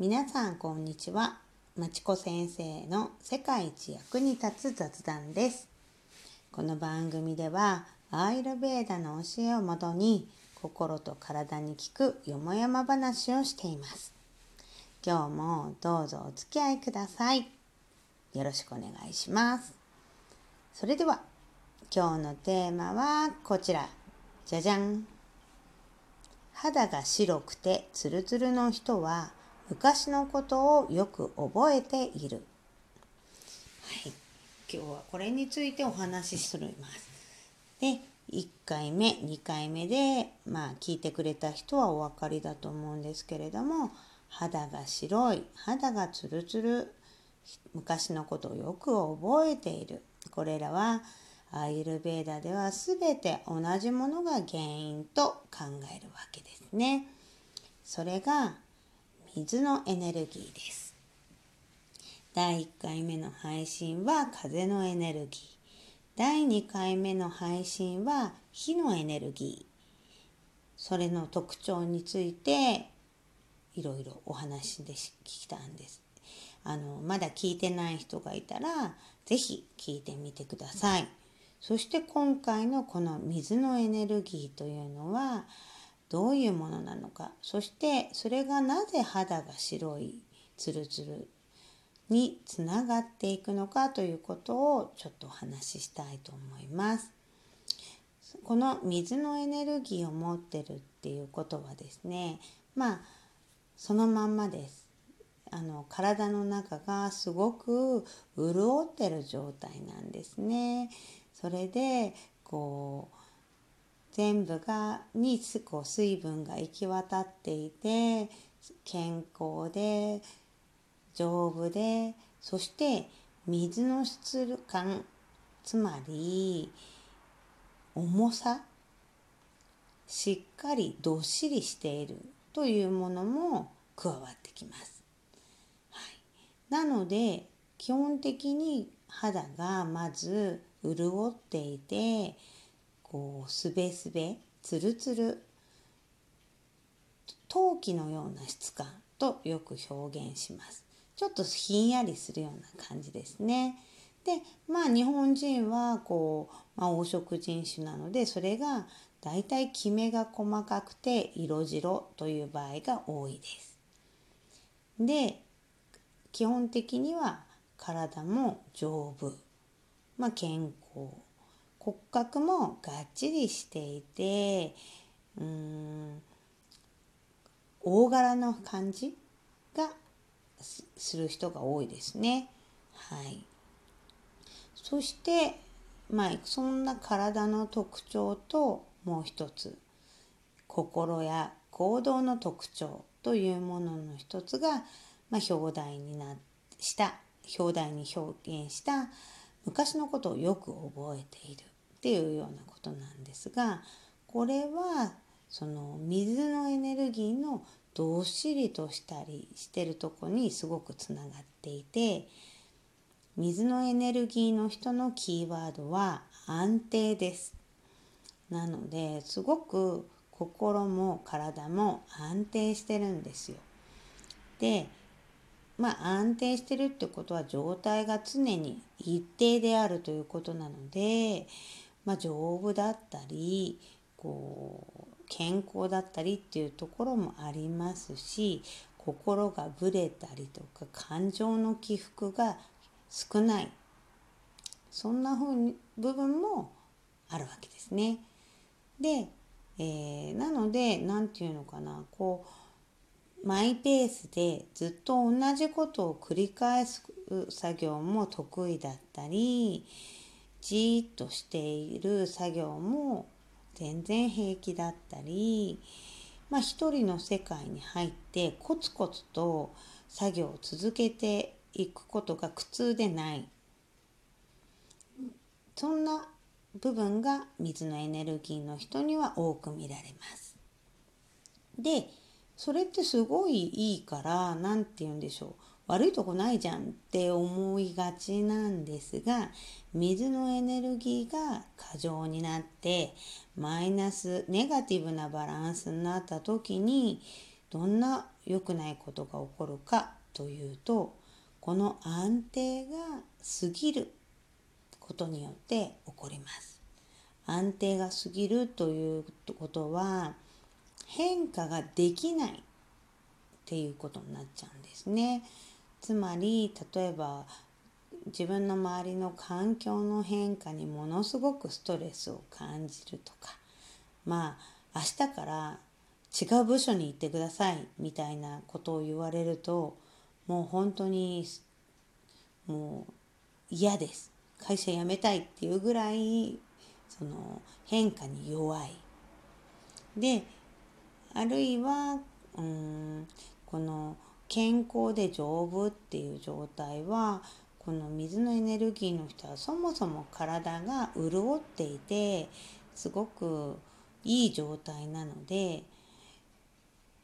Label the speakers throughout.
Speaker 1: 皆さんこんにちは。まちこ先生の世界一役に立つ雑談です。この番組ではアイルベーダの教えをもとに心と体に効くよもやま話をしています。今日もどうぞお付き合いください。よろしくお願いします。それでは今日のテーマはこちら。じゃじゃん。肌が白くてツルツルの人は昔のことをよく覚えている。はい、今日はこれについてお話しするます。で、1回目、2回目で、まあ、聞いてくれた人はお分かりだと思うんですけれども、肌が白い、肌がツルツル、昔のことをよく覚えている。これらは、アイルベーダでは全て同じものが原因と考えるわけですね。それが水のエネルギーです。第1回目の配信は風のエネルギー。第2回目の配信は火のエネルギー。それの特徴についていろいろお話で聞きたんです。あのまだ聞いてない人がいたら是非聞いてみてください。そして今回のこの水のエネルギーというのはどういうものなのかそしてそれがなぜ肌が白いツルツルにつながっていくのかということをちょっとお話ししたいと思います。この水のエネルギーを持ってるっていうことはですねまあそのまんまです。あの体の中がすごく潤ってる状態なんですね。それでこう全部がにこう水分が行き渡っていて健康で丈夫でそして水の質感つまり重さしっかりどっしりしているというものも加わってきます。はい、なので基本的に肌がまず潤っていてこうすべすべつるつる陶器のような質感とよく表現します。ちょっとひんやりするような感じですね。でまあ日本人はこう、まあ、黄色人種なのでそれがだいたいきめが細かくて色白という場合が多いです。で基本的には体も丈夫、まあ、健康。骨格もがっちりしていてうん大柄な感じがする人が多いですね。はい、そしてまあそんな体の特徴ともう一つ心や行動の特徴というものの一つが、まあ、表題になした表題に表現した昔のことをよく覚えているっていうようなことなんですがこれはその水のエネルギーのどっしりとしたりしてるとこにすごくつながっていて水のエネルギーの人のキーワードは安定です。なのですごく心も体も安定してるんですよ。でまあ安定してるってことは状態が常に一定であるということなのでまあ、丈夫だったりこう健康だったりっていうところもありますし心がぶれたりとか感情の起伏が少ないそんな風に部分もあるわけですね。で、えー、なので何て言うのかなこうマイペースでずっと同じことを繰り返す作業も得意だったり、じーっとしている作業も全然平気だったり、まあ、一人の世界に入ってコツコツと作業を続けていくことが苦痛でないそんな部分が水のエネルギーの人には多く見られます。でそれってすごいいいから何て言うんでしょう悪いとこないじゃんって思いがちなんですが水のエネルギーが過剰になってマイナスネガティブなバランスになった時にどんな良くないことが起こるかというとこの安定が過ぎることによって起こります。安定が過ぎるということは変化ができないっていうことになっちゃうんですね。つまり例えば自分の周りの環境の変化にものすごくストレスを感じるとかまあ明日から違う部署に行ってくださいみたいなことを言われるともう本当にもう嫌です会社辞めたいっていうぐらいその変化に弱い。であるいはうんこの健康で丈夫っていう状態はこの水のエネルギーの人はそもそも体が潤っていてすごくいい状態なので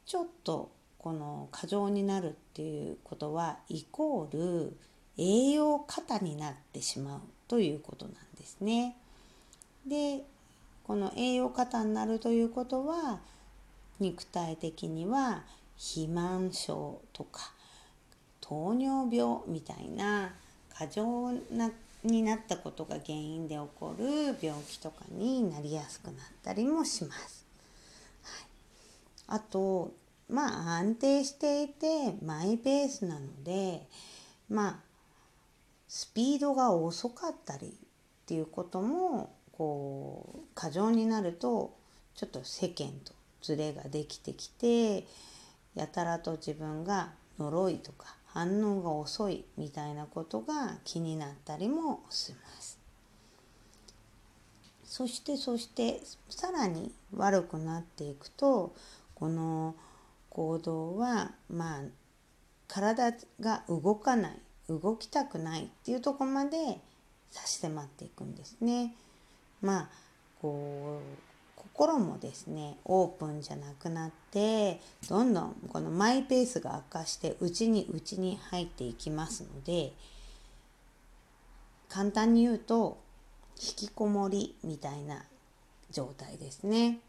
Speaker 1: ちょっとこの過剰になるっていうことはイコール栄養過多になってしまうということなんですね。でこの栄養過多になるということは肉体的には肥満症とか糖尿病みたいな過剰なになったことが原因で起こる病気とかになりやすくなったりもします。はい、あとまあ安定していてマイペースなのでまあスピードが遅かったりっていうこともこう過剰になるとちょっと世間とズレができてきてやたらと自分が呪いとか反応が遅いみたいなことが気になったりもします。そしてそしてさらに悪くなっていくとこの行動はまあ体が動かない動きたくないっていうとこまで差し迫っていくんですね。まあこう心もですねオープンじゃなくなってどんどんこのマイペースが悪化して内に内に入っていきますので簡単に言うと引きこもりみたいな状態ですね。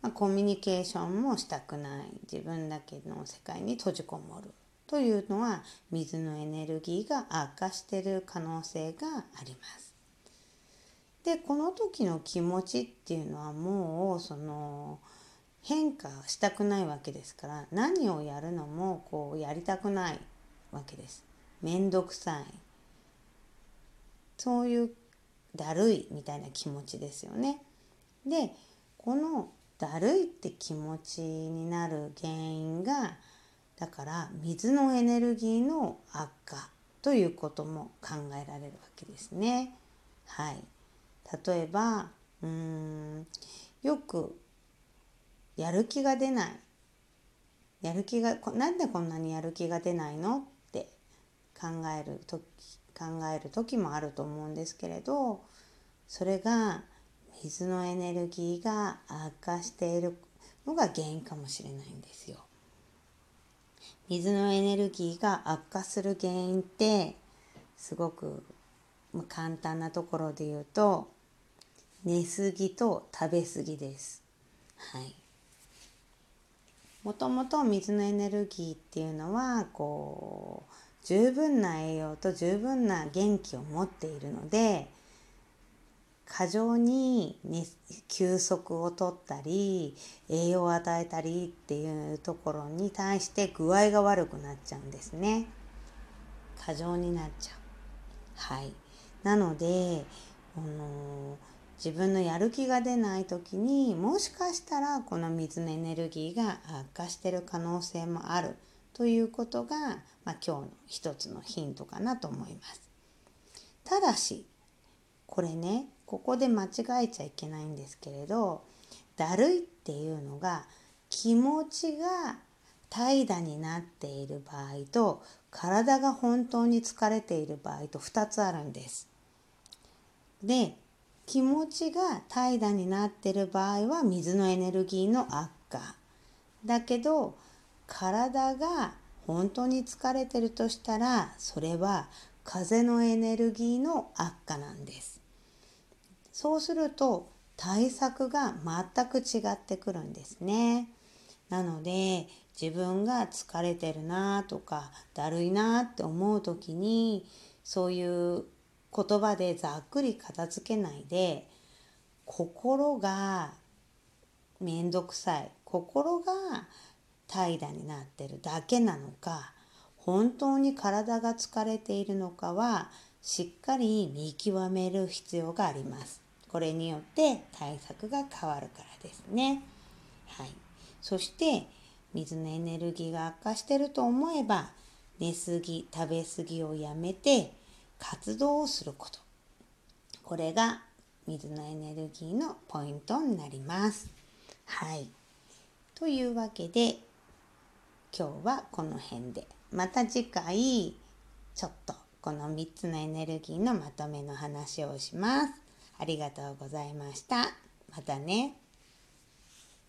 Speaker 1: まあ、コミュニケーションもしたくない自分だけの世界に閉じこもるというのは水のエネルギーが悪化している可能性があります。でこの時の気持ちっていうのはもうその変化したくないわけですから何をやるのもこうやりたくないわけです。めんどくさい。そういうだるいみたいな気持ちですよね。でこのだるいって気持ちになる原因がだから水のエネルギーの悪化ということも考えられるわけですね。はい、例えばうーんよくやる気が出ないやる気がなんでこんなにやる気が出ないのって考える時考える時もあると思うんですけれどそれが水のエネルギーが悪化しているのが原因かもしれないんですよ。水のエネルギーが悪化する原因ってすごく簡単なところで言うと寝すぎと食べ過ぎです。はい。もともと水のエネルギーっていうのはこう十分な栄養と十分な元気を持っているので過剰に、ね、休息をとったり栄養を与えたりっていうところに対して具合が悪くなっちゃうんですね。過剰になっちゃう。はい。なので、あの自分のやる気が出ない時にもしかしたらこの水のエネルギーが悪化してる可能性もあるということが、まあ、今日の一つのヒントかなと思います。ただしこれねここで間違えちゃいけないんですけれどだるいっていうのが気持ちが怠惰になっている場合と体が本当に疲れている場合と2つあるんです。で気持ちが怠惰になってる場合は水のエネルギーの悪化だけど体が本当に疲れてるとしたらそれは風のエネルギーの悪化なんです。そうすると対策が全く違ってくるんですね。なので自分が疲れてるなとかだるいなって思う時にそういう言葉でざっくり片付けないで心がめんどくさい心が怠惰になってるだけなのか本当に体が疲れているのかはしっかり見極める必要があります。これによって対策が変わるからですね。はい。そして水のエネルギーが悪化してると思えば寝すぎ食べ過ぎをやめて活動をすること。これが水のエネルギーのポイントになります。はい。というわけで今日はこの辺で。また次回ちょっとこの3つのエネルギーのまとめの話をします。ありがとうございました。またね。